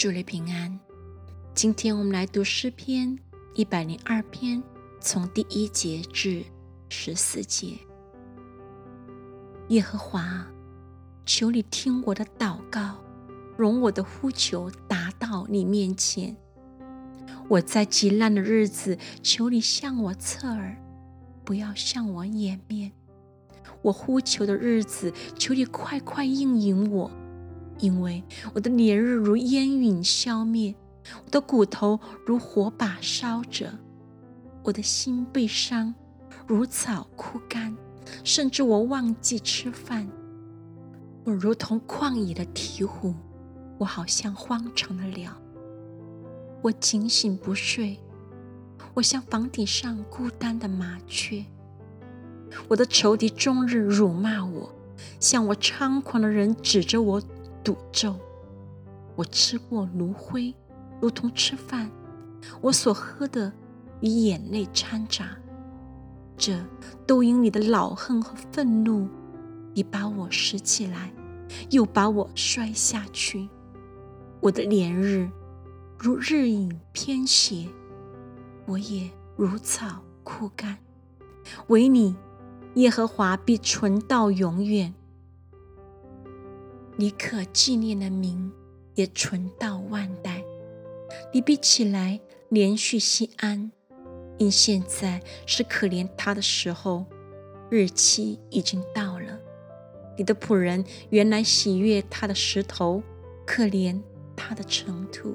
祝你平安。今天我们来读诗篇一百零二篇，从第一节至十四节。耶和华，求你听我的祷告，容我的呼求达到你面前。我在极难的日子，求你向我侧耳，不要向我掩面。我呼求的日子，求你快快应允我，因为我的年日如烟云消灭，我的骨头如火把烧着，我的心被伤，如草枯干，甚至我忘记吃饭。我如同旷野的鹈鹕，我好像荒场的鸟。我警醒不睡，我像房顶上孤单的麻雀。我的仇敌终日辱骂我，向我猖狂的人指着我赌咒。我吃过炉灰，如同吃饭；我所喝的与眼泪掺杂。这都因你的老恨和愤怒，你把我拾起来，又把我摔下去。我的连日。如日影偏斜，我也如草枯干。唯你，耶和华必存到永远。你可纪念的名也存到万代。你比起来连续西安，因现在是可怜他的时候，日期已经到了。你的仆人原来喜悦他的石头，可怜他的尘土。